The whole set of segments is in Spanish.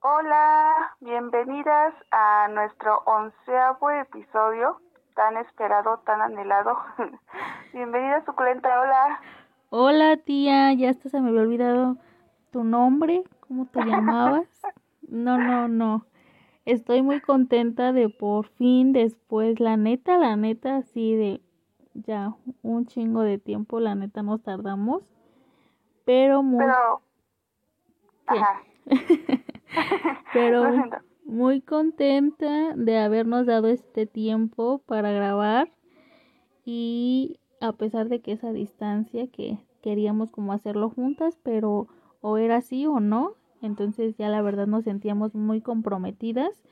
Hola, bienvenidas a nuestro onceavo episodio, tan esperado, tan anhelado. Bienvenida, suculenta, hola. Hola tía, ya hasta se me había olvidado tu nombre, ¿cómo te llamabas? No, no, no. Estoy muy contenta de por fin después, la neta, la neta, así de ya un chingo de tiempo, la neta nos tardamos, pero muy... Pero... Ajá. pero muy contenta de habernos dado este tiempo para grabar y a pesar de que esa distancia que queríamos como hacerlo juntas, pero o era así o no, entonces ya la verdad nos sentíamos muy comprometidas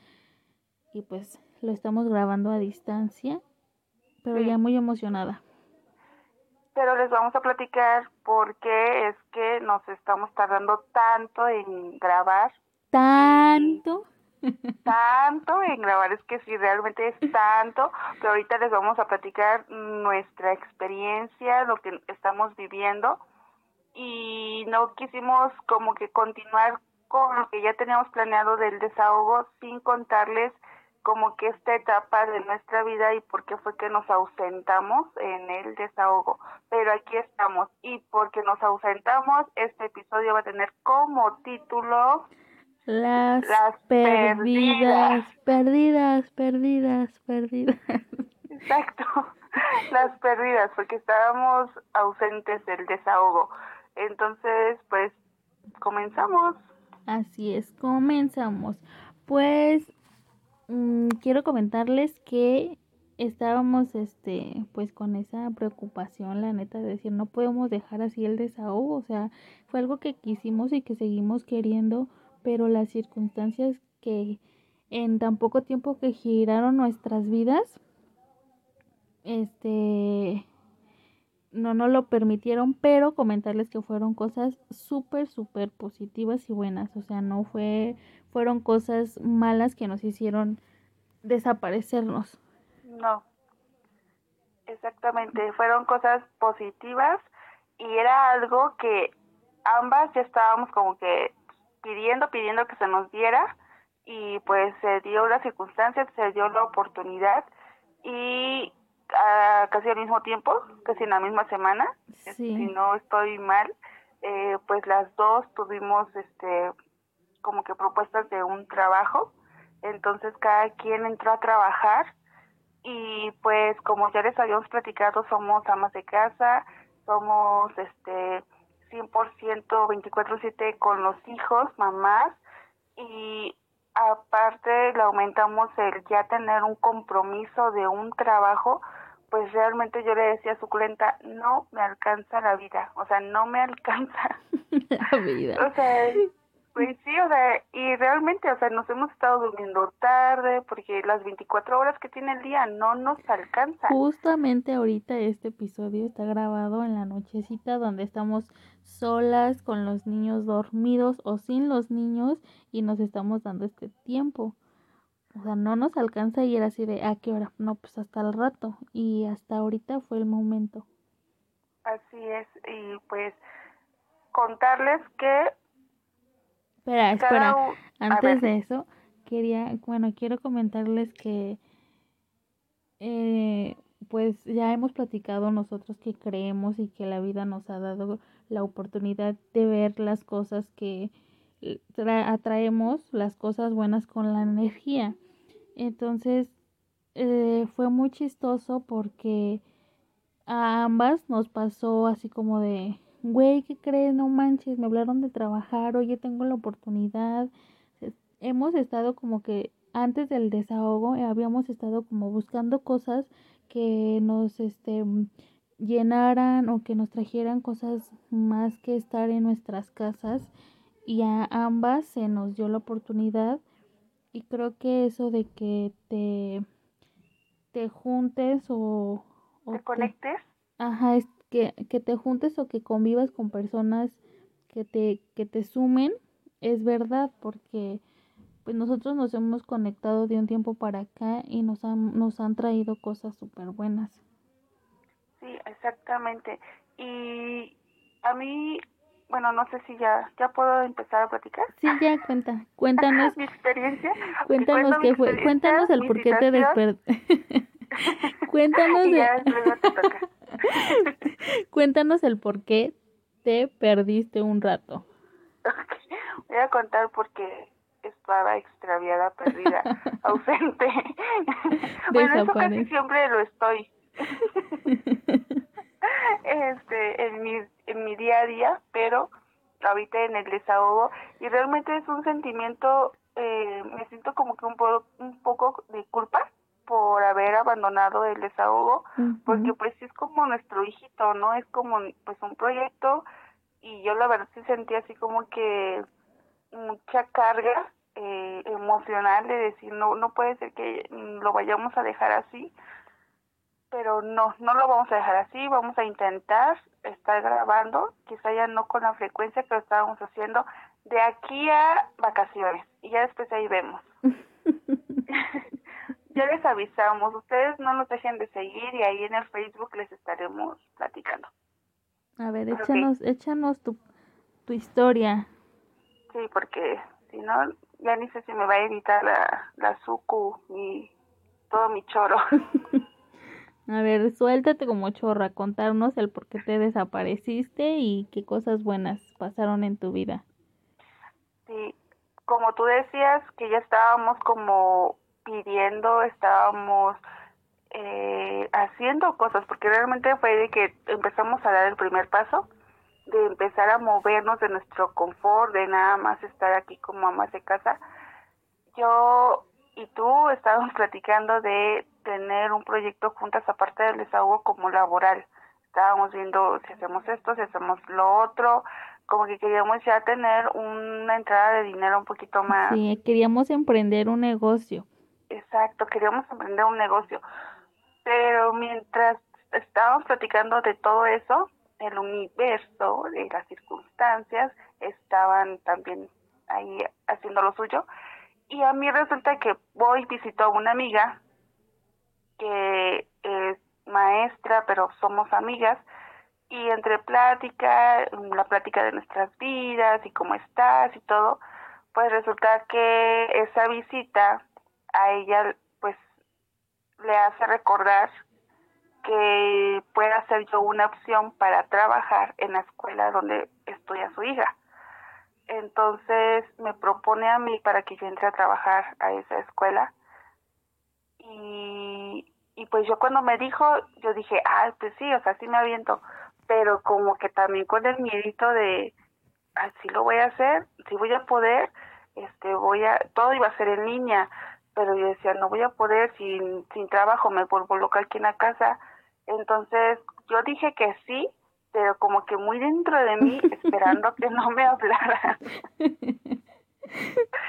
y pues lo estamos grabando a distancia, pero Sí. ya muy emocionada. Pero les vamos a platicar por qué es que nos estamos tardando tanto en grabar, Tanto. tanto en grabar, es que sí, realmente es tanto, pero ahorita les vamos a platicar nuestra experiencia, lo que estamos viviendo y no quisimos como que continuar con lo que ya teníamos planeado del desahogo sin contarles como que esta etapa de nuestra vida y por qué fue que nos ausentamos en el desahogo. Pero aquí estamos y porque nos ausentamos, este episodio va a tener como título Las, Las perdidas, perdidas, perdidas, perdidas. Exacto, las perdidas, porque estábamos ausentes del desahogo. Entonces, pues, comenzamos. Así es, comenzamos. Pues mm, quiero comentarles que estábamos este pues con esa preocupación, la neta, de decir no podemos dejar así el desahogo, o sea, fue algo que quisimos y que seguimos queriendo, pero las circunstancias que en tan poco tiempo que giraron nuestras vidas, este no nos lo permitieron, pero comentarles que fueron cosas súper, súper positivas y buenas. O sea, no fue, fueron cosas malas que nos hicieron desaparecernos. No, exactamente, fueron cosas positivas y era algo que ambas ya estábamos como que pidiendo, pidiendo que se nos diera y pues se dio la circunstancia, se dio la oportunidad y ah, casi al mismo tiempo, casi en la misma semana, si no estoy mal, eh, pues las dos tuvimos este como que propuestas de un trabajo, entonces cada quien entró a trabajar y pues como ya les habíamos platicado somos amas de casa, somos este 100% 24/7 con los hijos, mamás y aparte le aumentamos el ya tener un compromiso de un trabajo, pues realmente yo le decía a suculenta, no me alcanza la vida, o sea, no me alcanza. la vida. O sea, pues sí, o sea, y realmente, o sea, nos hemos estado durmiendo tarde porque las 24 horas que tiene el día no nos alcanzan. Justamente ahorita este episodio está grabado en la nochecita donde estamos solas con los niños dormidos o sin los niños y nos estamos dando este tiempo. O sea, no nos alcanza y era así de, ¿a qué hora? No, pues hasta el rato. Y hasta ahorita fue el momento. Así es, y pues contarles que Espera, espera. Antes de eso, quería, bueno, quiero comentarles que, eh, pues ya hemos platicado nosotros que creemos y que la vida nos ha dado la oportunidad de ver las cosas que tra- atraemos, las cosas buenas con la energía. Entonces, eh, fue muy chistoso porque a ambas nos pasó así como de, güey, ¿qué crees? No manches, me hablaron de trabajar, oye, tengo la oportunidad. Hemos estado como que antes del desahogo, eh, habíamos estado como buscando cosas que nos este llenaran o que nos trajeran cosas más que estar en nuestras casas y a ambas se nos dio la oportunidad y creo que eso de que te te juntes o, o te te- conectes. Ajá, es que, que te juntes o que convivas con personas que te, que te sumen, es verdad, porque pues nosotros nos hemos conectado de un tiempo para acá y nos han, nos han traído cosas súper buenas. Sí, exactamente. Y a mí bueno, no sé si ya ya puedo empezar a platicar. Sí, ya cuenta, cuéntanos mi experiencia. Cuéntanos qué fue, cuéntanos el por qué te despertaste. cuéntanos cuéntanos el por qué te perdiste un rato. Voy a contar por qué estaba extraviada, perdida, ausente. bueno, eso casi siempre lo estoy. Este, en mi, en mi día a día, pero ahorita en el desahogo. Y realmente es un sentimiento, eh, me siento como que un, un poco de culpa por haber abandonado el desahogo, porque pues es como nuestro hijito, ¿no? Es como pues un proyecto. Y yo la verdad sí sentí así como que mucha carga eh, emocional de decir no no puede ser que lo vayamos a dejar así pero no no lo vamos a dejar así vamos a intentar estar grabando quizá ya no con la frecuencia que lo estábamos haciendo de aquí a vacaciones y ya después ahí vemos. Ya les avisamos ustedes no nos dejen de seguir y ahí en el Facebook les estaremos platicando. A ver échanos échanos tu tu historia. Sí porque si no ya ni sé si me va a editar la, la suku y todo mi choro. a ver, suéltate como chorra, contarnos el por qué te desapareciste y qué cosas buenas pasaron en tu vida. Sí, como tú decías, que ya estábamos como pidiendo, estábamos eh, haciendo cosas, porque realmente fue de que empezamos a dar el primer paso de empezar a movernos de nuestro confort, de nada más estar aquí como amas de casa. Yo y tú estábamos platicando de tener un proyecto juntas aparte del desahogo como laboral. Estábamos viendo si hacemos esto, si hacemos lo otro, como que queríamos ya tener una entrada de dinero un poquito más. Sí, queríamos emprender un negocio. Exacto, queríamos emprender un negocio. Pero mientras estábamos platicando de todo eso, el universo, de las circunstancias, estaban también ahí haciendo lo suyo. Y a mí resulta que voy, visito a una amiga que es maestra, pero somos amigas, y entre plática, la plática de nuestras vidas y cómo estás y todo, pues resulta que esa visita a ella pues le hace recordar que pueda ser yo una opción para trabajar en la escuela donde estudia su hija. Entonces me propone a mí para que yo entre a trabajar a esa escuela. Y, y pues yo cuando me dijo, yo dije, ah, pues sí, o sea, sí me aviento. Pero como que también con el miedito de, ah, sí lo voy a hacer, sí voy a poder, este, voy a, todo iba a ser en línea. Pero yo decía, no voy a poder, sin, sin trabajo me vuelvo local aquí en la casa entonces yo dije que sí, pero como que muy dentro de mí, esperando que no me hablaran.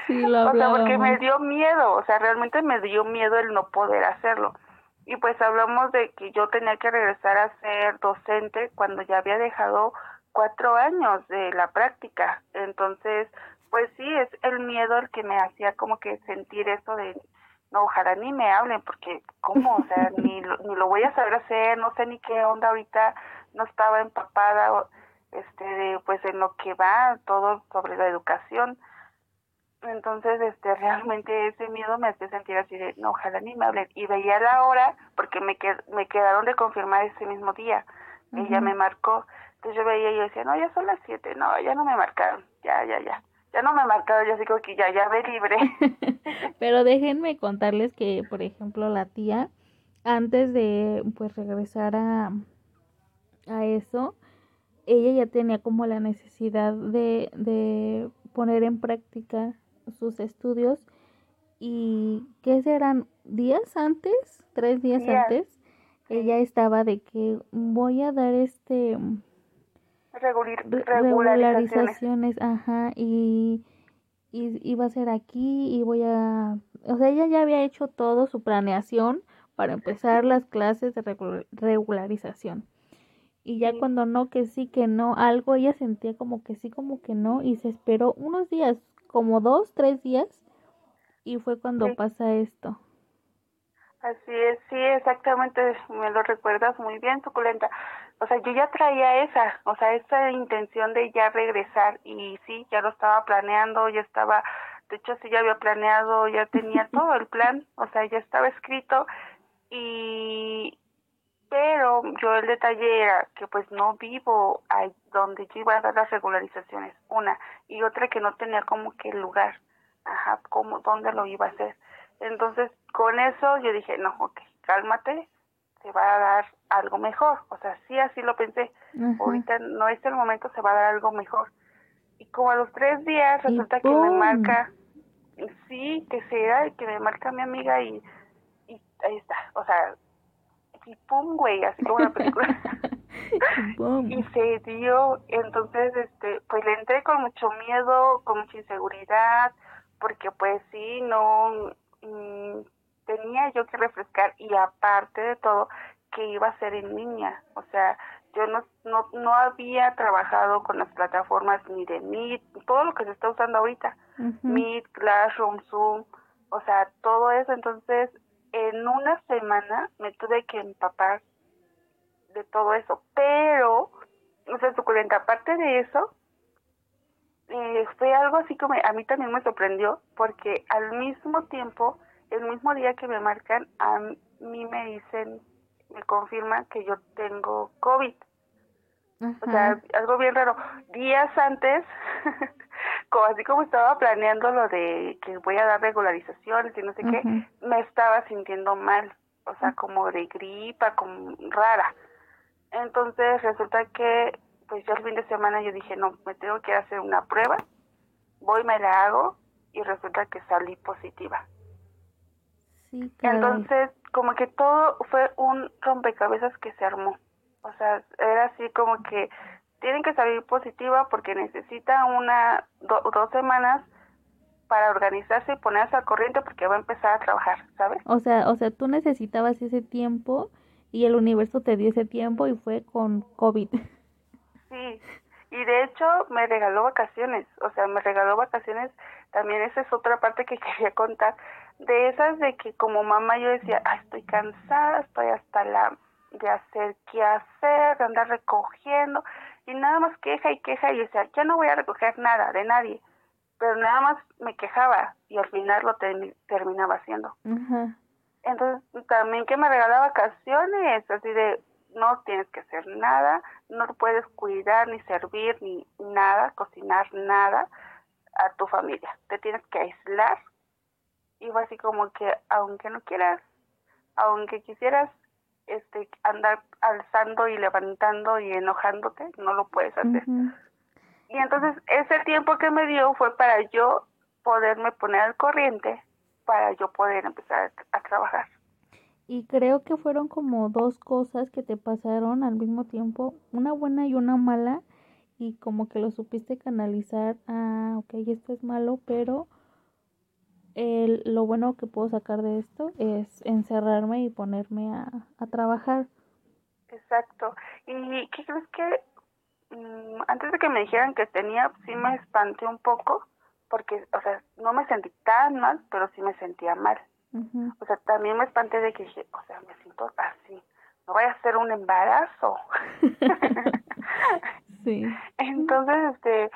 Sí, lo o sea, porque me dio miedo, o sea, realmente me dio miedo el no poder hacerlo. Y pues hablamos de que yo tenía que regresar a ser docente cuando ya había dejado cuatro años de la práctica. Entonces, pues sí, es el miedo el que me hacía como que sentir eso de no, ojalá ni me hablen, porque ¿cómo? O sea, ni, lo, ni lo voy a saber hacer, no sé ni qué onda ahorita, no estaba empapada este de, pues en lo que va todo sobre la educación. Entonces, este, realmente ese miedo me hace sentir así de, no, ojalá ni me hablen. Y veía la hora, porque me, me quedaron de confirmar ese mismo día. Ella me marcó. Entonces yo veía y yo decía, no, ya son las siete. No, ya no me marcaron. Ya, ya, ya ya no me he marcado, ya digo que ya, ya ve libre. Pero déjenme contarles que, por ejemplo, la tía, antes de pues regresar a, a eso, ella ya tenía como la necesidad de, de poner en práctica sus estudios y ¿qué serán? ¿Días antes? ¿Tres días antes? Ella estaba de que voy a dar este regularizaciones. ajá, y, y iba a ser aquí y voy a, o sea, ella ya había hecho todo su planeación para empezar las clases de regularización. Y ya cuando no, que sí, que no, algo ella sentía como que sí, como que no, y se esperó unos días, como dos, tres días, y fue cuando pasa esto. Así es, sí, exactamente, me lo recuerdas muy bien, suculenta. o sea, yo ya traía esa, o sea, esa intención de ya regresar y sí, ya lo estaba planeando, ya estaba, de hecho sí ya había planeado, ya tenía todo el plan, o sea, ya estaba escrito y pero yo el detalle era que pues no vivo ahí donde yo iba a dar las regularizaciones, una, y otra que no tenía como que el lugar, ajá, como dónde lo iba a hacer. Entonces, con eso yo dije, no, ok, cálmate, se va a dar algo mejor. O sea, sí, así lo pensé. Ahorita no es el momento, se va a dar algo mejor. Y como a los tres días resulta que me marca, sí, que sea, que me marca mi amiga y, y ahí está. O sea, y pum, güey, así como la película. y se dio, entonces, este, pues le entré con mucho miedo, con mucha inseguridad, porque pues sí, no, mm, tenía yo que refrescar y aparte de todo, que iba a ser en línea, o sea, yo no, no, no había trabajado con las plataformas ni de Meet, todo lo que se está usando ahorita, Meet, Classroom, Zoom, o sea, todo eso, entonces en una semana me tuve que empapar de todo eso, pero, o sea, suculenta, aparte de eso, eh, fue algo así como a mí también me sorprendió, porque al mismo tiempo, el mismo día que me marcan, a mí me dicen, me confirman que yo tengo COVID. O sea, algo bien raro. Días antes, como así como estaba planeando lo de que voy a dar regularizaciones y no sé qué, me estaba sintiendo mal, o sea, como de gripa, como rara. Entonces resulta que, pues yo el fin de semana yo dije, no, me tengo que hacer una prueba, voy, me la hago y resulta que salí positiva. Sí, Entonces, como que todo fue un rompecabezas que se armó. O sea, era así como que tienen que salir positiva porque necesita una, dos semanas para organizarse y ponerse al corriente porque va a empezar a trabajar, ¿sabes? O sea, o sea, tú necesitabas ese tiempo y el universo te dio ese tiempo y fue con COVID. Sí, y de hecho me regaló vacaciones, o sea, me regaló vacaciones, también esa es otra parte que quería contar, de esas de que como mamá yo decía, estoy cansada, estoy hasta la de hacer qué hacer, de andar recogiendo, y nada más queja y queja y decía, ya no voy a recoger nada de nadie, pero nada más me quejaba y al final lo terminaba haciendo. Entonces también que me regalaba vacaciones, así de no tienes que hacer nada, no puedes cuidar ni servir ni nada, cocinar nada a tu familia, te tienes que aislar y fue así como que aunque no quieras, aunque quisieras este andar alzando y levantando y enojándote, no lo puedes hacer. Y entonces ese tiempo que me dio fue para yo poderme poner al corriente para yo poder empezar a trabajar. Y creo que fueron como dos cosas que te pasaron al mismo tiempo, una buena y una mala, y como que lo supiste canalizar, ah, ok, esto es malo, pero el, lo bueno que puedo sacar de esto es encerrarme y ponerme a, a trabajar. Exacto. ¿Y qué crees que mm, antes de que me dijeran que tenía, sí me espanté un poco? Porque, o sea, no me sentí tan mal, pero sí me sentía mal. O sea, también me espanté de que dije, o sea, me siento así, no vaya a ser un embarazo. sí. Entonces, este,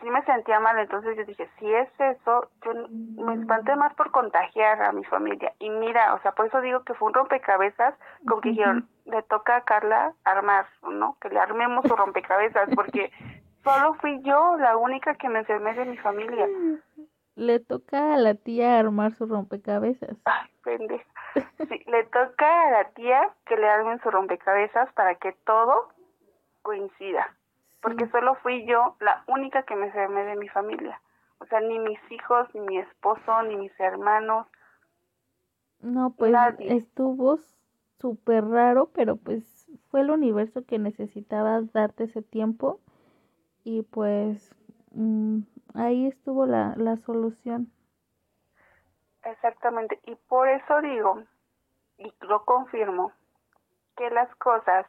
sí me sentía mal, entonces yo dije, si es eso, yo me espanté más por contagiar a mi familia. Y mira, o sea, por eso digo que fue un rompecabezas, como que dijeron, le toca a Carla armar, ¿no? Que le armemos su rompecabezas, porque solo fui yo la única que me enfermé de mi familia. Le toca a la tía armar su rompecabezas. Ay, pendeja. Sí, le toca a la tía que le armen su rompecabezas para que todo coincida porque solo fui yo la única que me enfermé de mi familia. O sea, ni mis hijos, ni mi esposo, ni mis hermanos. No, pues estuvo súper raro, pero pues fue el universo que necesitaba darte ese tiempo y pues mm, ahí estuvo la, la solución. Exactamente, y por eso digo, y lo confirmo, que las cosas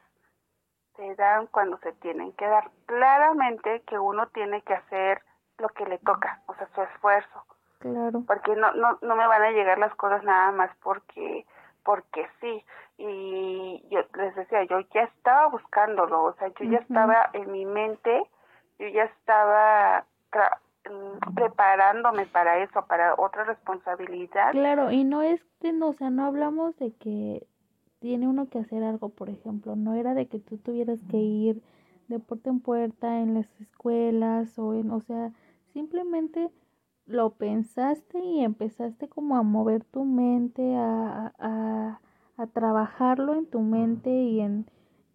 se dan cuando se tienen que dar. Claramente que uno tiene que hacer lo que le toca, o sea, su esfuerzo. Claro. Porque no, no, no me van a llegar las cosas nada más porque porque sí. Y yo les decía, yo ya estaba buscándolo, o sea, yo ya estaba en mi mente, yo ya estaba mm, preparándome para eso, para otra responsabilidad. Claro, y no es que, no, o sea, no hablamos de que tiene uno que hacer algo, por ejemplo, no era de que tú tuvieras que ir de puerta en puerta en las escuelas o en, o sea, simplemente lo pensaste y empezaste como a mover tu mente, a, a, a trabajarlo en tu mente y en,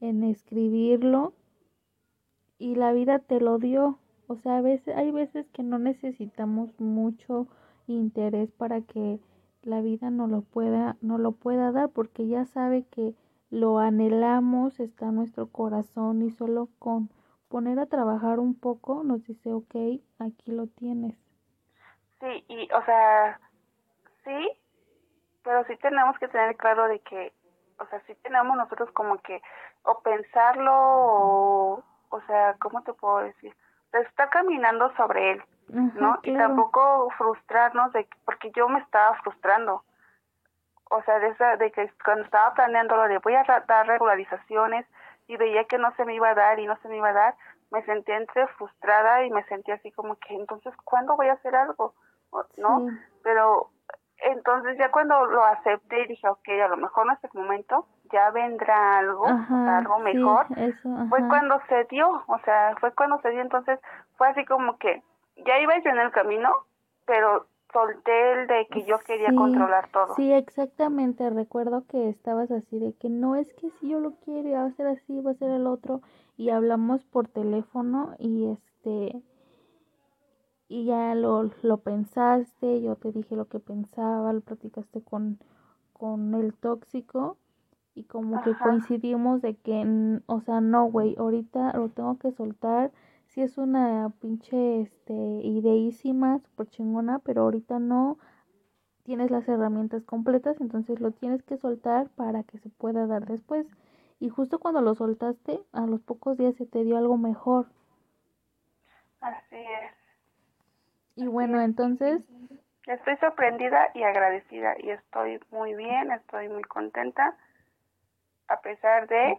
en escribirlo y la vida te lo dio. O sea, a veces, hay veces que no necesitamos mucho interés para que la vida no lo pueda, no lo pueda dar, porque ya sabe que lo anhelamos, está nuestro corazón y solo con poner a trabajar un poco nos dice, ok, aquí lo tienes. Sí, y o sea, sí, pero sí tenemos que tener claro de que, o sea, sí tenemos nosotros como que, o pensarlo, o, o sea, ¿cómo te puedo decir? Está caminando sobre él, ¿no? Y tampoco frustrarnos de, porque yo me estaba frustrando. O sea, de, esa, de que cuando estaba planeando lo de voy a dar regularizaciones y veía que no se me iba a dar y no se me iba a dar, me sentía entre frustrada y me sentía así como que entonces, ¿cuándo voy a hacer algo? ¿no? Pero entonces ya cuando lo acepté y dije, ok, a lo mejor en este momento ya vendrá algo, algo mejor, fue cuando se dio, o sea, fue cuando se dio, entonces fue así como que ya iba yo en el camino, pero solté el de que yo quería controlar todo. Sí, exactamente, recuerdo que estabas así de que no es que si yo lo quiero, va a ser así, va a ser el otro, y hablamos por teléfono y este y ya lo, lo pensaste, yo te dije lo que pensaba, lo platicaste con, con el tóxico y como que coincidimos de que, o sea, no, güey, ahorita lo tengo que soltar, si es una pinche, este, ideísima, super chingona, pero ahorita no tienes las herramientas completas, entonces lo tienes que soltar para que se pueda dar después. Y justo cuando lo soltaste, a los pocos días se te dio algo mejor. Así es. Y bueno, entonces... Estoy sorprendida y agradecida y estoy muy bien, estoy muy contenta, a pesar de,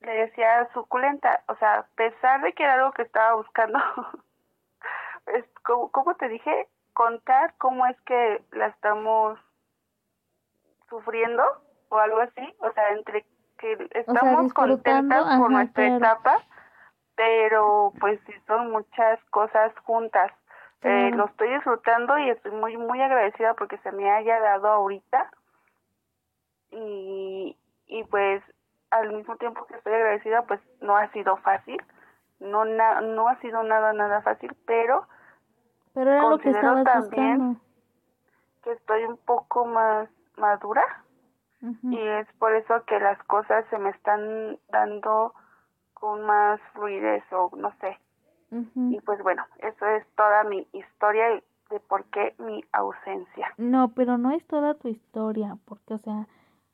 le decía suculenta, o sea, a pesar de que era algo que estaba buscando, es, como, te dije, contar cómo es que la estamos sufriendo o algo así, o sea, entre que estamos contentas por nuestra etapa, pero pues sí son muchas cosas juntas. Eh, lo estoy disfrutando y estoy muy, muy agradecida porque se me haya dado ahorita. Y, y pues al mismo tiempo que estoy agradecida, pues no ha sido fácil. No, no ha sido nada, nada fácil, pero, pero era considero también que estoy un poco más madura. Y es por eso que las cosas se me están dando con más fluidez o no sé. Y pues bueno, eso es toda mi historia de por qué mi ausencia. No, pero no es toda tu historia, porque o sea,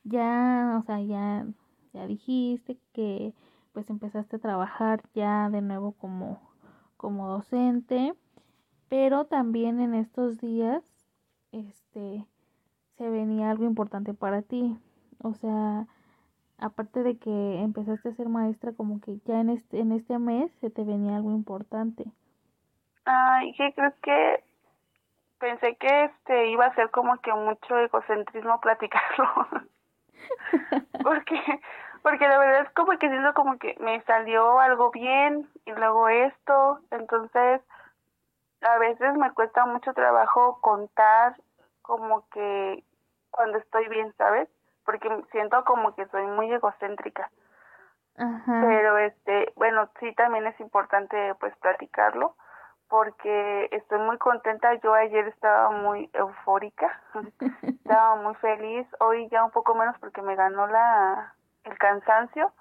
ya, o sea, ya ya dijiste que pues empezaste a trabajar ya de nuevo como como docente, pero también en estos días este se venía algo importante para ti. O sea, aparte de que empezaste a ser maestra, como que ya en este, en este mes se te venía algo importante. Ay, que creo que pensé que este iba a ser como que mucho egocentrismo platicarlo. porque porque la verdad es como que siento como que me salió algo bien y luego esto, entonces a veces me cuesta mucho trabajo contar como que cuando estoy bien, ¿sabes? porque siento como que soy muy egocéntrica. Pero este, bueno, sí también es importante pues platicarlo porque estoy muy contenta. Yo ayer estaba muy eufórica, estaba muy feliz. Hoy ya un poco menos porque me ganó la el cansancio,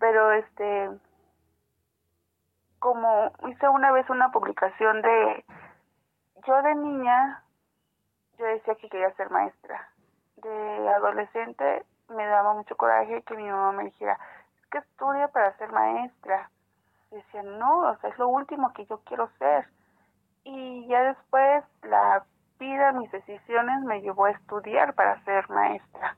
pero este como hice una vez una publicación de yo de niña yo decía que quería ser maestra de adolescente me daba mucho coraje que mi mamá me dijera, es que estudia para ser maestra. Decía, no, o sea, es lo último que yo quiero ser. Y ya después la vida, mis decisiones me llevó a estudiar para ser maestra.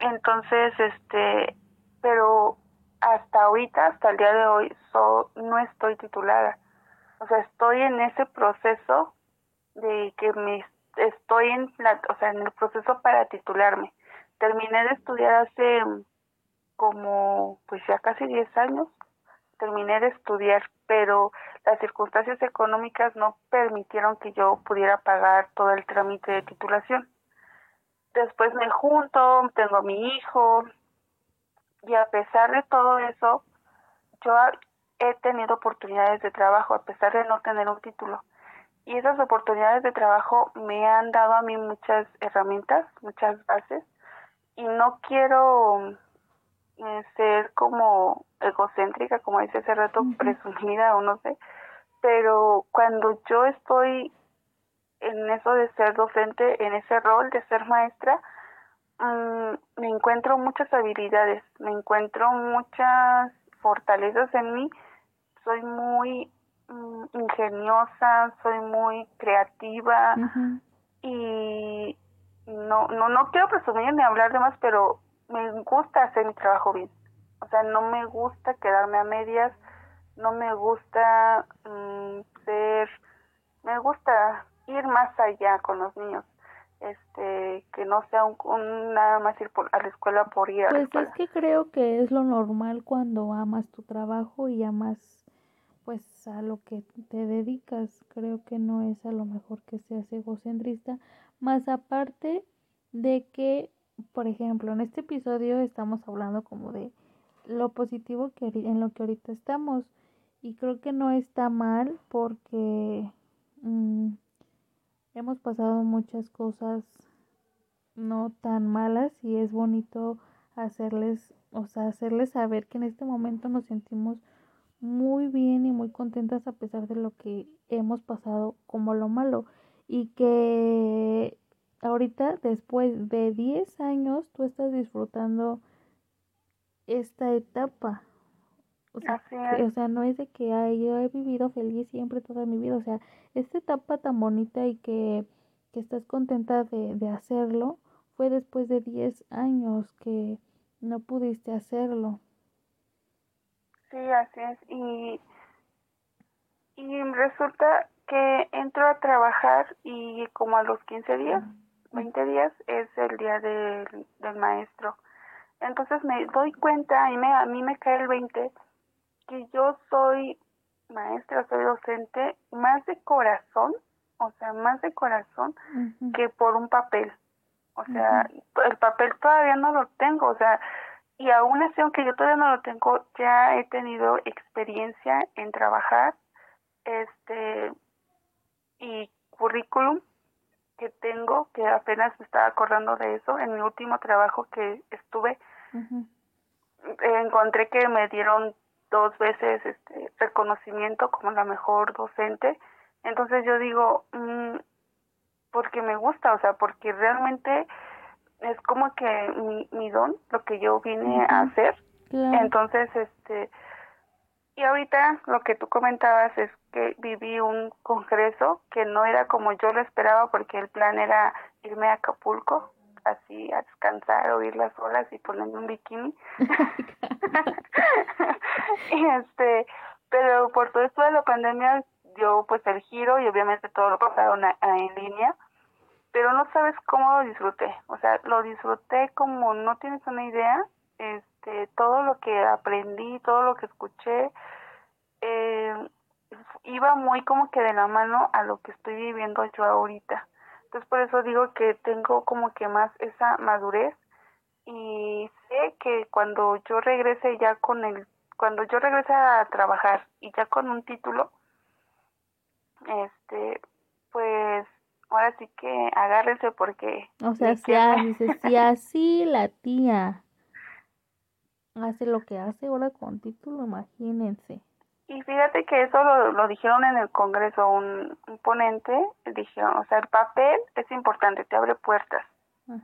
Entonces, este, pero hasta ahorita, hasta el día de hoy, so, no estoy titulada. O sea, estoy en ese proceso de que me estoy en, o sea, en el proceso para titularme. Terminé de estudiar hace como, pues ya casi 10 años, terminé de estudiar, pero las circunstancias económicas no permitieron que yo pudiera pagar todo el trámite de titulación. Después me junto, tengo mi hijo, y a pesar de todo eso, yo he tenido oportunidades de trabajo, a pesar de no tener un título. Y esas oportunidades de trabajo me han dado a mí muchas herramientas, muchas bases, y no quiero eh, ser como egocéntrica, como dice hace rato, presumida o no sé, pero cuando yo estoy en eso de ser docente, en ese rol de ser maestra, mm, me encuentro muchas habilidades, me encuentro muchas fortalezas en mí, soy muy mm, ingeniosa, soy muy creativa y no, no, no quiero presumir ni hablar de más, pero me gusta hacer mi trabajo bien. O sea, no me gusta quedarme a medias, no me gusta mm, ser, me gusta ir más allá con los niños. Este, que no sea un, nada más ir por, a la escuela por ir a pues la es que creo que es lo normal cuando amas tu trabajo y amas pues a lo que te dedicas. Creo que no es a lo mejor que seas egocentrista, más aparte de que, por ejemplo, en este episodio estamos hablando como de lo positivo que en lo que ahorita estamos. Y creo que no está mal porque mm, hemos pasado muchas cosas no tan malas y es bonito hacerles, o sea, hacerles saber que en este momento nos sentimos muy bien y muy contentas a pesar de lo que hemos pasado como lo malo. Y que ahorita después de 10 años tú estás disfrutando esta etapa. O sea, o sea, no es de que yo he vivido feliz siempre toda mi vida, o sea, esta etapa tan bonita y que, que estás contenta de, de hacerlo fue después de 10 años que no pudiste hacerlo. Sí, así es. Y, y resulta que entro a trabajar y como a los 15 días, 20 días, es el día del, del maestro. Entonces me doy cuenta y me, a mí me cae el 20 que yo soy maestra, soy docente más de corazón, o sea, más de corazón que por un papel. O sea, el papel todavía no lo tengo, o sea, y aún así, aunque yo todavía no lo tengo, ya he tenido experiencia en trabajar, este, y currículum que tengo, que apenas me estaba acordando de eso, en mi último trabajo que estuve, encontré que me dieron dos veces este reconocimiento como la mejor docente. Entonces yo digo, mm, porque me gusta, o sea, porque realmente es como que mi, mi don, lo que yo vine a hacer. Entonces, este, y ahorita lo que tú comentabas es que viví un congreso que no era como yo lo esperaba porque el plan era irme a Acapulco, así a descansar, oír las olas y ponerme un bikini. este, pero por todo esto de la pandemia dio pues el giro y obviamente todo lo pasaron en línea pero no sabes cómo lo disfruté, o sea, lo disfruté como no tienes una idea, este, todo lo que aprendí, todo lo que escuché, eh, iba muy como que de la mano a lo que estoy viviendo yo ahorita. Entonces por eso digo que tengo como que más esa madurez y sé que cuando yo regrese ya con el, cuando yo regrese a trabajar y ya con un título, este, pues ahora sí que agárrense porque... O sea, si, así la tía hace lo que hace ahora con título, imagínense. Y fíjate que eso lo, lo dijeron en el Congreso, un, ponente, dijeron, o sea, el papel es importante, te abre puertas,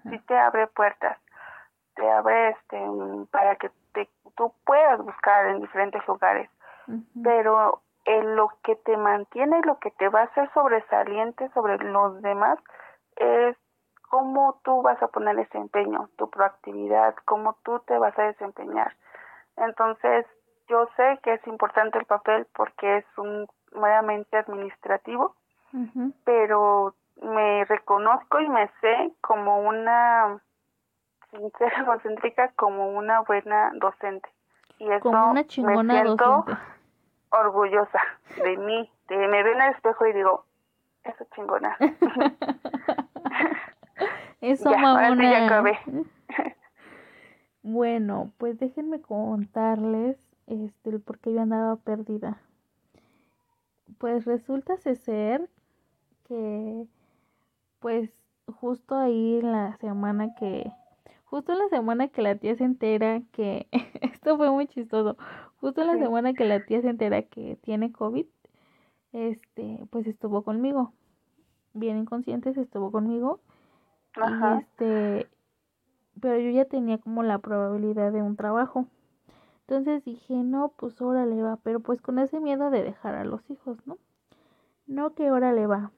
sí te abre puertas, te abre este, para que te, tú puedas buscar en diferentes lugares, pero en lo que te mantiene y lo que te va a hacer sobresaliente sobre los demás es cómo tú vas a poner ese empeño, tu proactividad, cómo tú te vas a desempeñar. Entonces, yo sé que es importante el papel porque es un meramente administrativo, pero me reconozco y me sé como una sincera concéntrica como una buena docente. Y eso como una chingona me siento orgullosa de mí de, me veo en el espejo y digo eso chingona eso mamona. bueno pues déjenme contarles este el por qué yo andaba perdida. Pues resulta ser que pues justo ahí en la semana que justo en la semana que la tía se entera que esto fue muy chistoso. Justo en la semana que la tía se entera que tiene covid este pues estuvo conmigo. Bien inconsciente se estuvo conmigo Ajá. este pero yo ya tenía como la probabilidad de un trabajo entonces dije no pues órale va pero pues con ese miedo de dejar a los hijos no no que órale va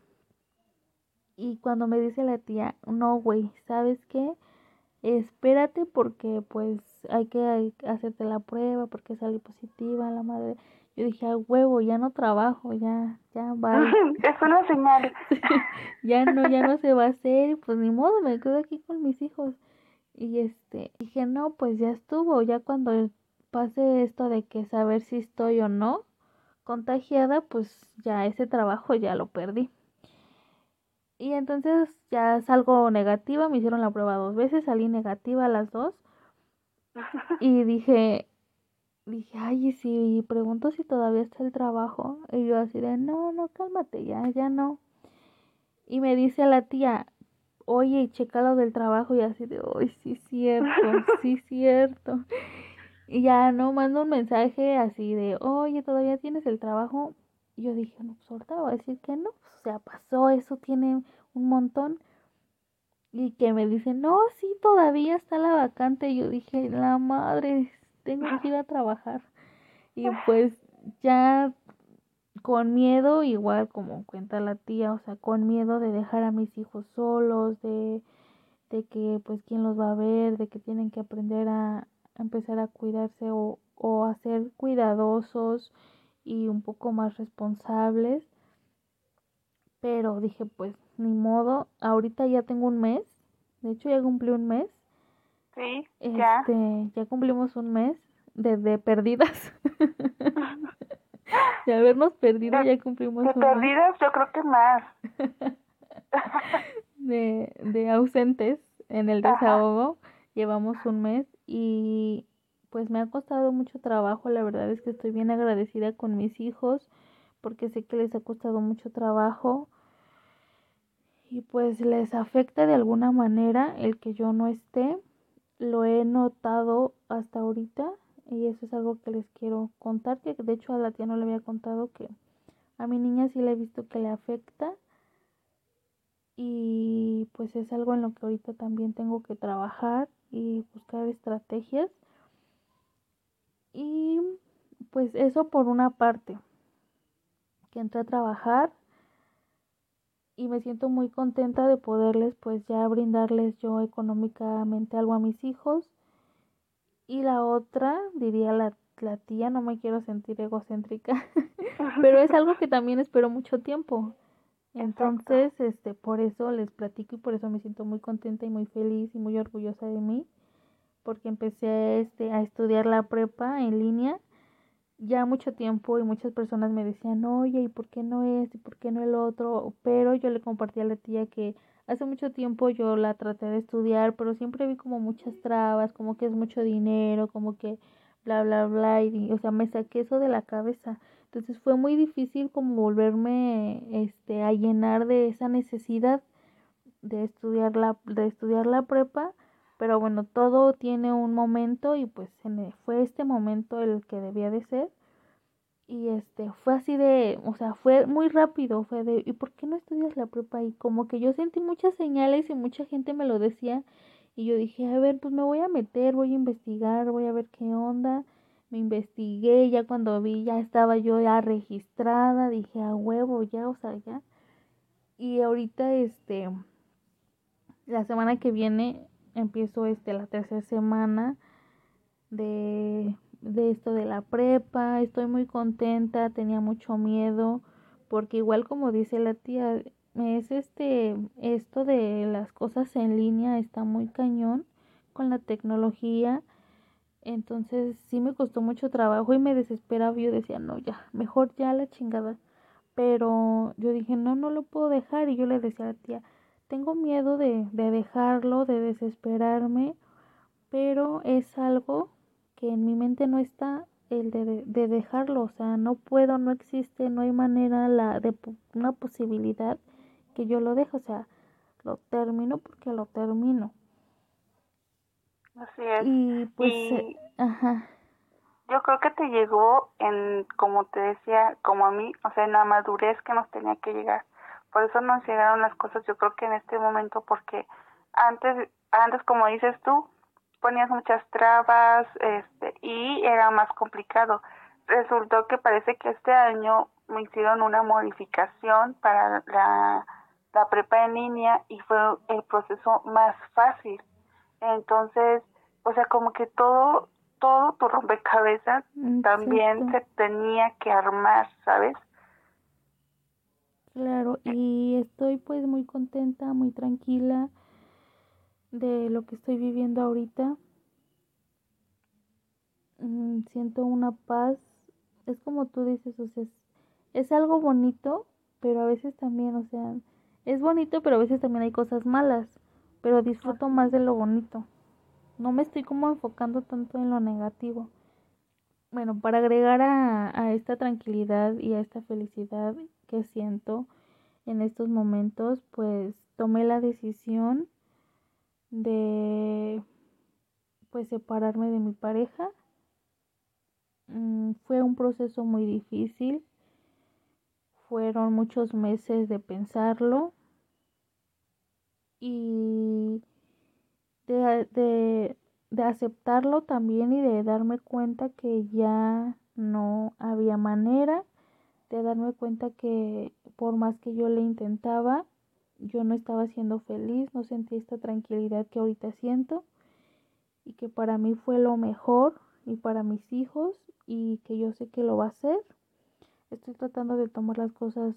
y cuando me dice la tía, no, güey, ¿sabes qué? Espérate porque pues hay que hacerte la prueba porque sale positiva la madre. Yo dije, a huevo, ya no trabajo, ya, ya va. es una señal. ya no, ya no se va a hacer, pues ni modo, me quedo aquí con mis hijos. Y este, dije, no, pues ya estuvo, ya cuando pase esto de que saber si estoy o no contagiada, pues ya ese trabajo ya lo perdí. Y entonces ya salgo negativa, me hicieron la prueba dos veces, salí negativa a las dos. Y dije, dije, ay, y si pregunto si todavía está el trabajo. Y yo así de, no, no, cálmate, ya, ya no. Y me dice la tía, oye, checa lo del trabajo. Y así de, ay, sí, cierto, sí, cierto. Y ya no, mando un mensaje así de, oye, ¿todavía tienes el trabajo? Y yo dije, no, pues ahorita voy a decir que no, pues, o sea, pasó, eso tiene un montón. Y que me dicen, no, sí, todavía está la vacante. Y yo dije, la madre, tengo que ir a trabajar. Y pues ya con miedo, igual como cuenta la tía, o sea, con miedo de dejar a mis hijos solos, de, de que pues quién los va a ver, de que tienen que aprender a, empezar a cuidarse o, o a ser cuidadosos y un poco más responsables. Pero dije, pues ni modo, ahorita ya tengo un mes, de hecho ya cumplí un mes. Sí, ya. Este, ya cumplimos un mes de, perdidas. de habernos perdido ya cumplimos de perdidas yo creo que más. de, de ausentes en el desahogo, llevamos un mes y pues me ha costado mucho trabajo, la verdad es que estoy bien agradecida con mis hijos porque sé que les ha costado mucho trabajo y pues les afecta de alguna manera el que yo no esté. Lo he notado hasta ahorita y eso es algo que les quiero contar, que de hecho a la tía no le había contado que a mi niña sí le he visto que le afecta y pues es algo en lo que ahorita también tengo que trabajar y buscar estrategias. Y pues eso por una parte, que entré a trabajar y me siento muy contenta de poderles pues ya brindarles yo económicamente algo a mis hijos. Y la otra, diría la, la tía, no me quiero sentir egocéntrica, pero es algo que también espero mucho tiempo. Entonces, este, por eso les platico y por eso me siento muy contenta y muy feliz y muy orgullosa de mí porque empecé este, a estudiar la prepa en línea ya mucho tiempo y muchas personas me decían, oye, ¿y por qué no es? ¿Y por qué no el otro? Pero yo le compartí a la tía que hace mucho tiempo yo la traté de estudiar, pero siempre vi como muchas trabas, como que es mucho dinero, como que bla, bla, bla, y, o sea, me saqué eso de la cabeza. Entonces fue muy difícil como volverme este, a llenar de esa necesidad de estudiar la, de estudiar la prepa pero bueno, todo tiene un momento y pues fue este momento el que debía de ser. Y este, fue así de, o sea, fue muy rápido, fue de, ¿y por qué no estudias la prepa? Y como que yo sentí muchas señales y mucha gente me lo decía. Y yo dije, a ver, pues me voy a meter, voy a investigar, voy a ver qué onda. Me investigué, ya cuando vi, ya estaba yo ya registrada, dije, a huevo, ya, o sea, ya. Y ahorita, este, la semana que viene empiezo este la tercera semana de, de esto de la prepa, estoy muy contenta, tenía mucho miedo, porque igual como dice la tía, es este, esto de las cosas en línea está muy cañón con la tecnología, entonces sí me costó mucho trabajo y me desesperaba, yo decía, no, ya, mejor ya la chingada, pero yo dije, no, no lo puedo dejar y yo le decía a la tía, tengo miedo de, de dejarlo, de desesperarme, pero es algo que en mi mente no está el de, de, dejarlo, o sea, no puedo, no existe, no hay manera la de una posibilidad que yo lo deje, o sea, lo termino porque lo termino. Así es. Y pues, eh, ajá. Yo creo que te llegó en, como te decía, como a mí, o sea, en la madurez que nos tenía que llegar. Por eso nos llegaron las cosas, yo creo que en este momento, porque antes, antes como dices tú, ponías muchas trabas este, y era más complicado. Resultó que parece que este año me hicieron una modificación para la, la prepa en línea y fue el proceso más fácil. Entonces, o sea, como que todo, todo tu rompecabezas también se tenía que armar, ¿sabes? Claro, y estoy pues muy contenta, muy tranquila de lo que estoy viviendo ahorita. Mm, siento una paz, es como tú dices, o sea, es, es algo bonito, pero a veces también, o sea, es bonito, pero a veces también hay cosas malas, pero disfruto más de lo bonito. No me estoy como enfocando tanto en lo negativo. Bueno, para agregar a, a esta tranquilidad y a esta felicidad que siento en estos momentos, pues tomé la decisión de pues separarme de mi pareja. Mm, fue un proceso muy difícil. Fueron muchos meses de pensarlo y de, de, de aceptarlo también y de darme cuenta que ya no había manera, de darme cuenta que por más que yo le intentaba, yo no estaba siendo feliz, no sentía esta tranquilidad que ahorita siento y que para mí fue lo mejor y para mis hijos y que yo sé que lo va a hacer. Estoy tratando de tomar las cosas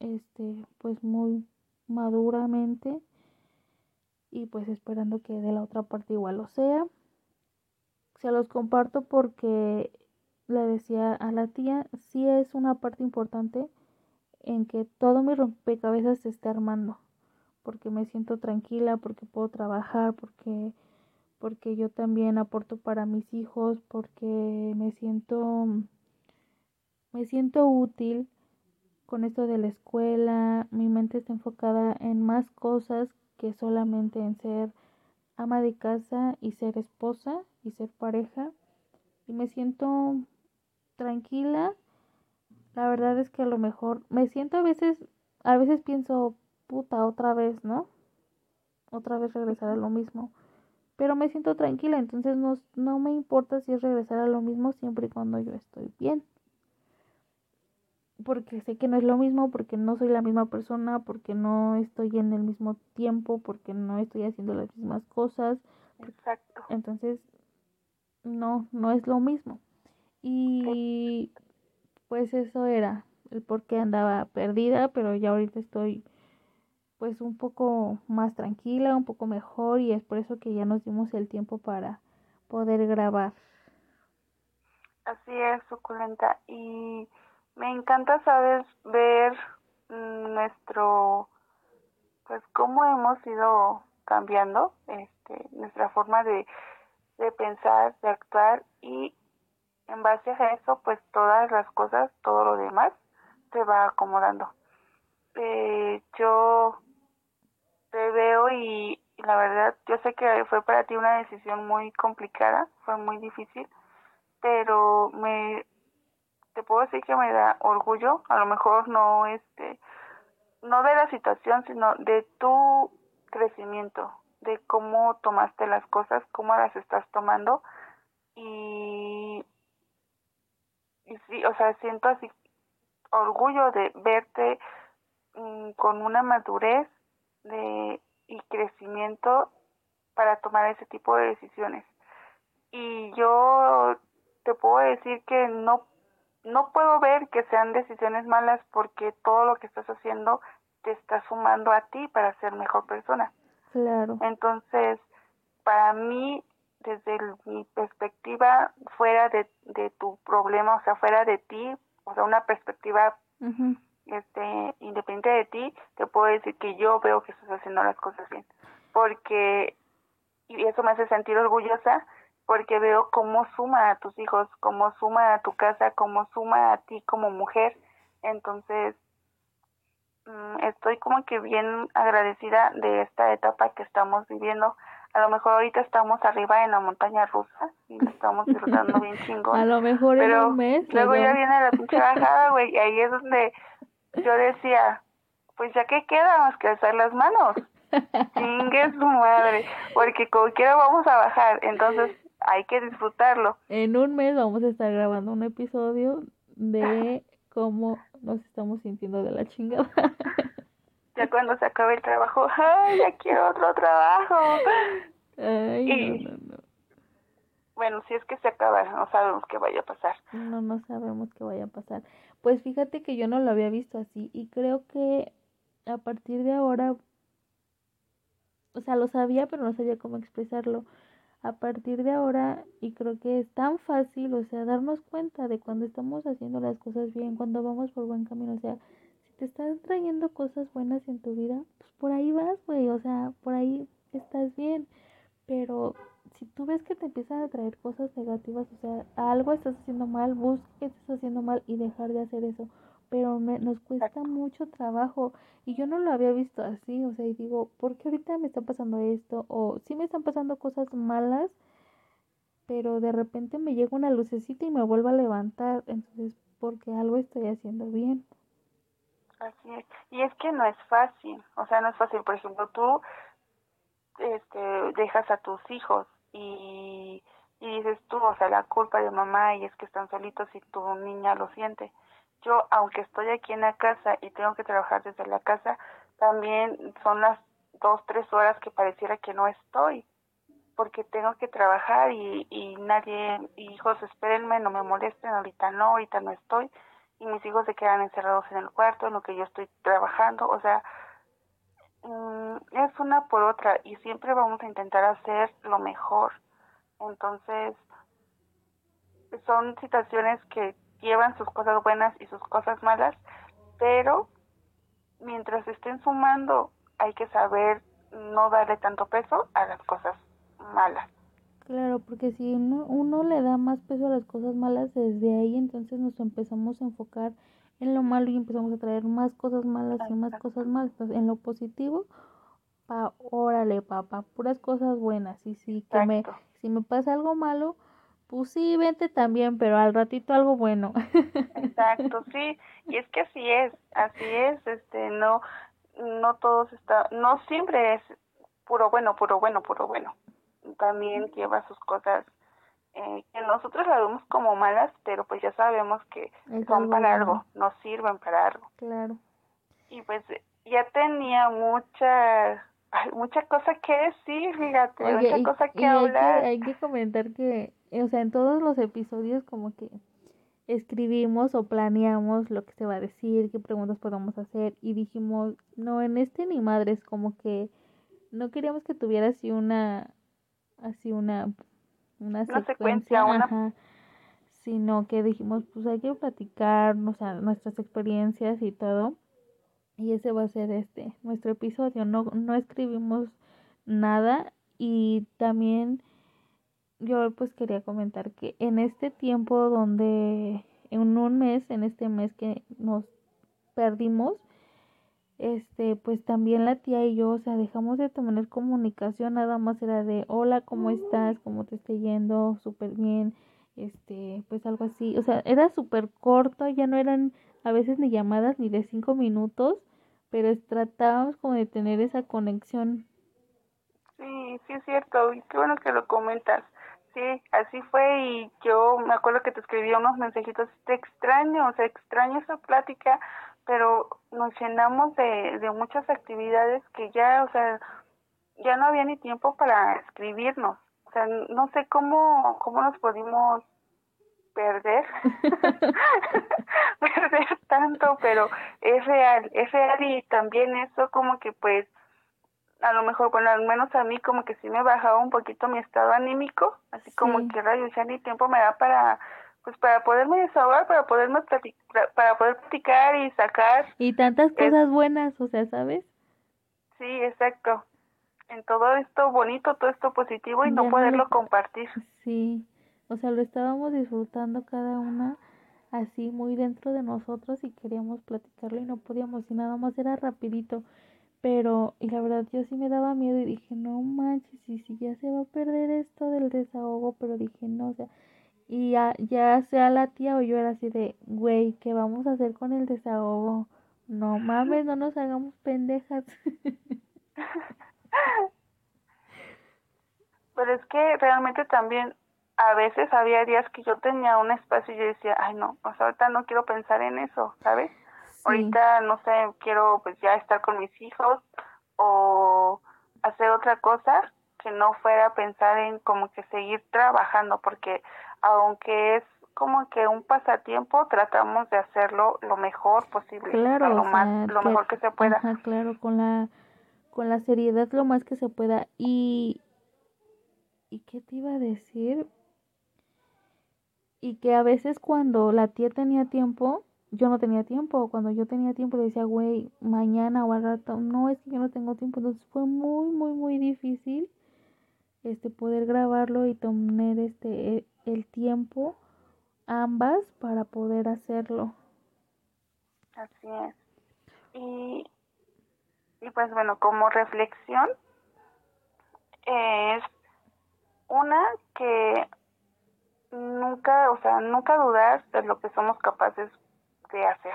este pues muy maduramente y pues esperando que de la otra parte igual lo sea. Se los comparto porque le decía a la tía, sí es una parte importante en que todo mi rompecabezas se esté armando, porque me siento tranquila, porque puedo trabajar, porque porque yo también aporto para mis hijos, porque me siento me siento útil con esto de la escuela, mi mente está enfocada en más cosas que solamente en ser ama de casa y ser esposa y ser pareja y me siento tranquila la verdad es que a lo mejor me siento a veces, a veces pienso, puta, otra vez, ¿no? Otra vez regresar a lo mismo. Pero me siento tranquila, entonces no, no me importa si es regresar a lo mismo siempre y cuando yo estoy bien. Porque sé que no es lo mismo, porque no soy la misma persona, porque no estoy en el mismo tiempo, porque no estoy haciendo las mismas cosas. Exacto. Entonces, no, no es lo mismo. Y pues eso era el por qué andaba perdida, pero ya ahorita estoy pues un poco más tranquila, un poco mejor y es por eso que ya nos dimos el tiempo para poder grabar. Así es, suculenta. Y me encanta, sabes, ver nuestro, pues cómo hemos ido cambiando, este, nuestra forma de, de pensar, de actuar y en base a eso, pues todas las cosas, todo lo demás, se va acomodando. Eh, yo te veo y, la verdad, yo sé que fue para ti una decisión muy complicada, fue muy difícil, pero me te puedo decir que me da orgullo, a lo mejor no este no de la situación, sino de tu crecimiento, de cómo tomaste las cosas, cómo las estás tomando y y sí, o sea, siento así orgullo de verte mm, con una madurez de y crecimiento para tomar ese tipo de decisiones. Y yo te puedo decir que no no puedo ver que sean decisiones malas porque todo lo que estás haciendo te está sumando a ti para ser mejor persona. Claro. Entonces, para mí, desde mi perspectiva, fuera de, de tu problema, o sea, fuera de ti, o sea, una perspectiva este independiente de ti, te puedo decir que yo veo que estás haciendo las cosas bien. Porque, y eso me hace sentir orgullosa, porque veo cómo suma a tus hijos, cómo suma a tu casa, cómo suma a ti como mujer. Entonces, mm, estoy como que bien agradecida de esta etapa que estamos viviendo. A lo mejor ahorita estamos arriba en la montaña rusa y lo estamos disfrutando bien chingón. A lo mejor pero en un mes. Luego ya viene la pinche bajada, güey, y ahí es donde yo decía, pues ya que queda más que alzar las manos. Chingue su madre, porque como quiera vamos a bajar. Entonces, hay que disfrutarlo. En un mes vamos a estar grabando un episodio de cómo nos estamos sintiendo de la chingada. ya cuando se acabe el trabajo, ¡ay, ya quiero otro trabajo! Ay, no, no, no. Bueno, si es que se acaba, no sabemos qué vaya a pasar. No, no sabemos qué vaya a pasar. Pues fíjate que yo no lo había visto así y creo que a partir de ahora, o sea, lo sabía, pero no sabía cómo expresarlo a partir de ahora y creo que es tan fácil, o sea, darnos cuenta de cuando estamos haciendo las cosas bien, cuando vamos por buen camino, o sea, te estás trayendo cosas buenas en tu vida, pues por ahí vas, güey, o sea, por ahí estás bien, pero si tú ves que te empiezan a traer cosas negativas, o sea, algo estás haciendo mal, busca que estás haciendo mal y dejar de hacer eso, pero nos cuesta mucho trabajo y yo no lo había visto así, o sea, y digo, ¿por qué ahorita me está pasando esto? O sí me están pasando cosas malas, pero de repente me llega una lucecita y me vuelvo a levantar, entonces, porque algo estoy haciendo bien. Así es, y es que no es fácil, o sea, no es fácil, por ejemplo, tú este, dejas a tus hijos y, y dices tú, o sea, la culpa de mamá y es que están solitos y tu niña lo siente. Yo, aunque estoy aquí en la casa y tengo que trabajar desde la casa, también son las dos, tres horas que pareciera que no estoy, porque tengo que trabajar y, y nadie, hijos, espérenme, no me molesten, ahorita no, ahorita no estoy, y mis hijos se quedan encerrados en el cuarto en lo que yo estoy trabajando, o sea, mm, es una por otra y siempre vamos a intentar hacer lo mejor. Entonces, son situaciones que llevan sus cosas buenas y sus cosas malas, pero mientras estén sumando hay que saber no darle tanto peso a las cosas malas. Claro, porque si uno, uno le da más peso a las cosas malas desde ahí, entonces nos empezamos a enfocar en lo malo y empezamos a traer más cosas malas y más cosas malas. Entonces, en lo positivo, pa, órale, papá, puras cosas buenas. Y si, que me, si me pasa algo malo, pues sí, vente también, pero al ratito algo bueno. Exacto, sí, y es que así es, así es, este, no, no todos está, no siempre es puro bueno, puro bueno, puro bueno. También lleva sus cosas eh, que nosotros la vemos como malas, pero pues ya sabemos que son para algo, nos sirven para algo. Claro. Y pues ya tenía mucha mucha cosa que decir, fíjate, mucha cosa que hablar. hay que comentar que o sea, en todos los episodios como que escribimos o planeamos lo que se va a decir, qué preguntas podemos hacer y dijimos, no, en este ni madres, como que no queríamos que tuviera así una, así una, una, secuencia, sino que dijimos, pues hay que platicar, o sea, nuestras experiencias y todo. Y ese va a ser este, nuestro episodio. No, no escribimos nada y también yo pues quería comentar que en este tiempo donde en un mes, en este mes que nos perdimos, este, pues también la tía y yo, o sea, dejamos de tener comunicación, nada más era de hola, ¿cómo estás? ¿Cómo te está yendo? Súper bien, este, pues algo así, o sea, era súper corto, ya no eran a veces ni llamadas ni de cinco minutos, pero tratábamos como de tener esa conexión. Sí, sí es cierto, y qué bueno que lo comentas. Sí, así fue y yo me acuerdo que te escribí unos mensajitos, te extraño, o sea, extraño esa plática, pero nos llenamos de, de muchas actividades que ya, o sea, ya no había ni tiempo para escribirnos. O sea, no sé cómo, cómo nos pudimos perder, perder tanto, pero es real, es real y también eso como que pues a lo mejor, bueno, al menos a mí como que sí me bajaba un poquito mi estado anímico, así como que rayos, ya ni tiempo me da para pues para poderme desahogar, para poderme para poder platicar y sacar y tantas cosas buenas, o sea, ¿sabes? Sí, exacto. En todo esto bonito, todo esto positivo y no poderlo compartir. Sí. O sea, lo estábamos disfrutando cada una así muy dentro de nosotros y queríamos platicarlo y no podíamos y nada más era rapidito. Pero, y la verdad yo sí me daba miedo y dije, no manches, y si ya se va a perder esto del desahogo, pero dije, no, o sea, y ya, ya sea la tía o yo era así de, güey, ¿qué vamos a hacer con el desahogo? No mames, no nos hagamos pendejas. Pero es que realmente también a veces había días que yo tenía un espacio y yo decía, ay no, pues ahorita no quiero pensar en eso, ¿sabes? Ahorita, no sé, quiero pues ya estar con mis hijos o hacer otra cosa que no fuera pensar en como que seguir trabajando, porque aunque es como que un pasatiempo, tratamos de hacerlo lo mejor posible, claro, lo, más, lo mejor que se pueda. claro, con la, con la seriedad lo más que se pueda. Y, ¿y qué te iba a decir? Y que a veces cuando la tía tenía tiempo, yo no tenía tiempo. Cuando yo tenía tiempo le decía, güey, mañana o al rato, no, es que yo no tengo tiempo. Entonces fue muy, muy, muy difícil este poder grabarlo y tener este e, el tiempo ambas para poder hacerlo. Así es. Y, y pues bueno, como reflexión, es una que nunca, o sea, nunca dudar de lo que somos capaces de hacer.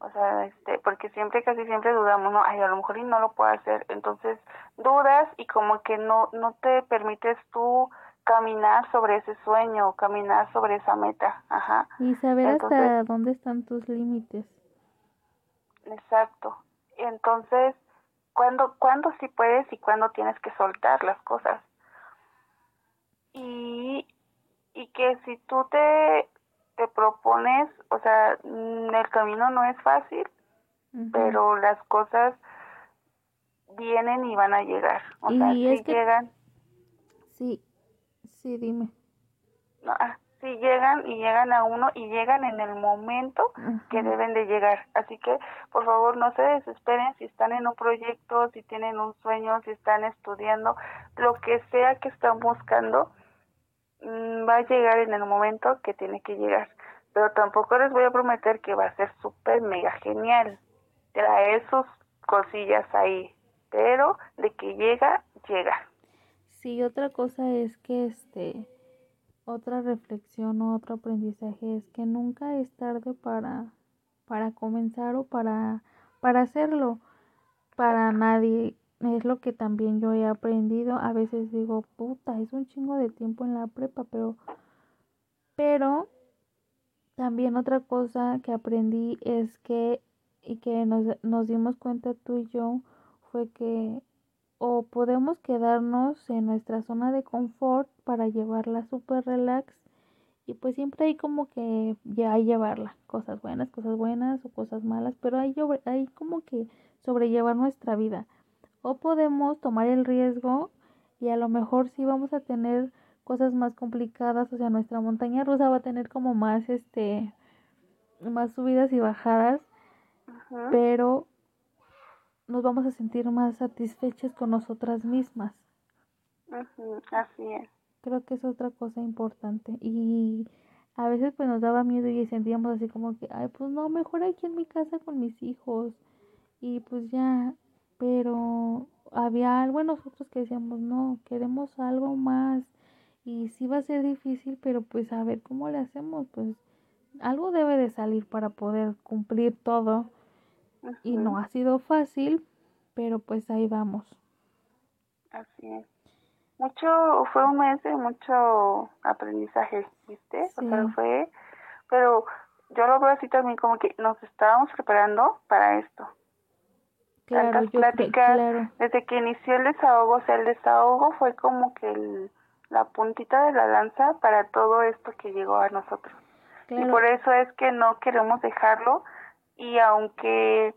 O sea, este, porque siempre, casi siempre dudamos, no, ay, a lo mejor y no lo puedo hacer. Entonces, dudas y como que no, no te permites tú caminar sobre ese sueño, caminar sobre esa meta, ajá. Y saber hasta dónde están tus límites. Exacto. Entonces, ¿cuándo, cuándo sí puedes y cuándo tienes que soltar las cosas? Y, y que si tú te, te propones, o sea, mm, el camino no es fácil, pero las cosas vienen y van a llegar. O sea, si llegan. Sí, Sí, dime. No, ah, sí llegan y llegan a uno y llegan en el momento que deben de llegar. Así que, por favor, no se desesperen si están en un proyecto, si tienen un sueño, si están estudiando, lo que sea que están buscando, va a llegar en el momento que tiene que llegar. Pero tampoco les voy a prometer que va a ser súper mega genial. Traer sus cosillas ahí. Pero de que llega, llega. Sí, otra cosa es que este otra reflexión o otro aprendizaje es que nunca es tarde para para comenzar o para para hacerlo para nadie es lo que también yo he aprendido a veces digo puta es un chingo de tiempo en la prepa pero pero también otra cosa que aprendí es que y que nos, nos dimos cuenta tú y yo fue que o podemos quedarnos en nuestra zona de confort para llevarla super relax y pues siempre hay como que ya hay llevarla, cosas buenas, cosas buenas o cosas malas, pero hay, hay como que sobrellevar nuestra vida. O podemos tomar el riesgo y a lo mejor sí vamos a tener cosas más complicadas, o sea, nuestra montaña rusa va a tener como más este más subidas y bajadas, pero nos vamos a sentir más satisfechas con nosotras mismas. así es. Creo que es otra cosa importante y a veces pues nos daba miedo y sentíamos así como que, ay, pues no, mejor aquí en mi casa con mis hijos y pues ya, pero había algo en nosotros que decíamos, no, queremos algo más y sí va a ser difícil, pero pues a ver cómo le hacemos, pues algo debe de salir para poder cumplir todo y no ha sido fácil, pero pues ahí vamos. Así es. Mucho, fue un mes de mucho aprendizaje, ¿viste? O sea, fue, pero yo lo veo así también como que nos estábamos preparando para esto. Tantas pláticas. Desde que inició el desahogo, o sea, el desahogo fue como que la puntita de la lanza para todo esto que llegó a nosotros. Y por eso es que no queremos dejarlo y aunque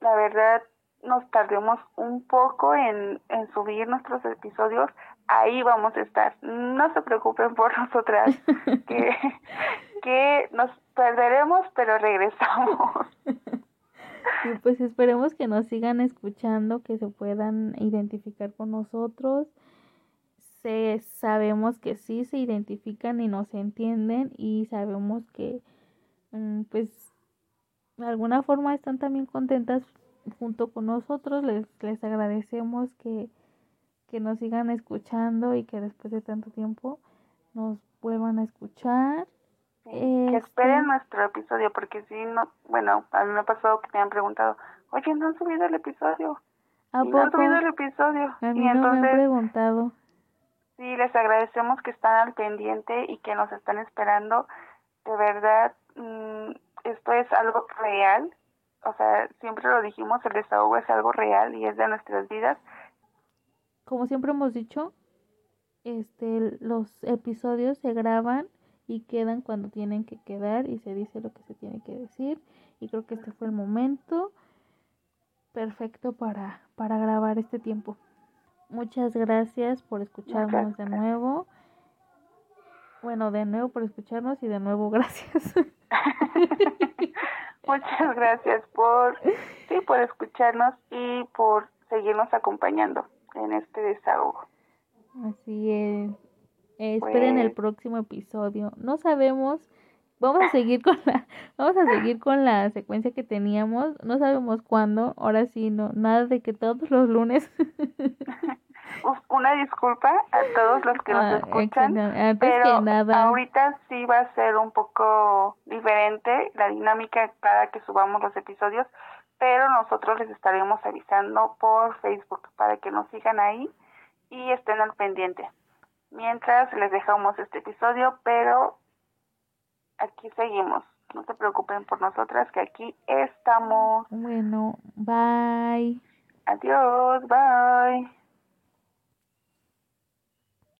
la verdad nos tardemos un poco en, en subir nuestros episodios, ahí vamos a estar. No se preocupen por nosotras, que, que nos perderemos, pero regresamos. Y pues esperemos que nos sigan escuchando, que se puedan identificar con nosotros. Se, sabemos que sí se identifican y nos entienden y sabemos que mm, pues de alguna forma están también contentas junto con nosotros. Les, les agradecemos que, que nos sigan escuchando y que después de tanto tiempo nos vuelvan a escuchar. Que esperen este nuestro episodio, porque si no, bueno, a mí me ha pasado que me han preguntado, oye, ¿no han subido el episodio? ¿A no han subido el episodio. A mí y entonces, me han preguntado. Sí, les agradecemos que están al pendiente y que nos están esperando. De verdad, mm, esto es algo real. O sea, siempre lo dijimos, el desahogo es algo real y es de nuestras vidas como siempre hemos dicho, este, los episodios se graban y quedan cuando tienen que quedar y se dice lo que se tiene que decir. Y creo que este fue el momento perfecto para, para grabar este tiempo. Muchas gracias por escucharnos de nuevo. Bueno, de nuevo por escucharnos y de nuevo gracias. Muchas gracias por, sí, por escucharnos y por seguirnos acompañando en este desahogo. Así es. Eh, esperen el pues próximo episodio. No sabemos, vamos a seguir con la, vamos a seguir con la secuencia que teníamos. No sabemos cuándo. Ahora sí, no, nada de que todos los lunes. Una disculpa a todos los que nos ah, escuchan, pero ahorita sí va a ser un poco diferente la dinámica para que subamos los episodios pero nosotros les estaremos avisando por Facebook para que nos sigan ahí y estén al pendiente. Mientras les dejamos este episodio, pero aquí seguimos. No se preocupen por nosotras que aquí estamos. Bueno, bye. Adiós, bye.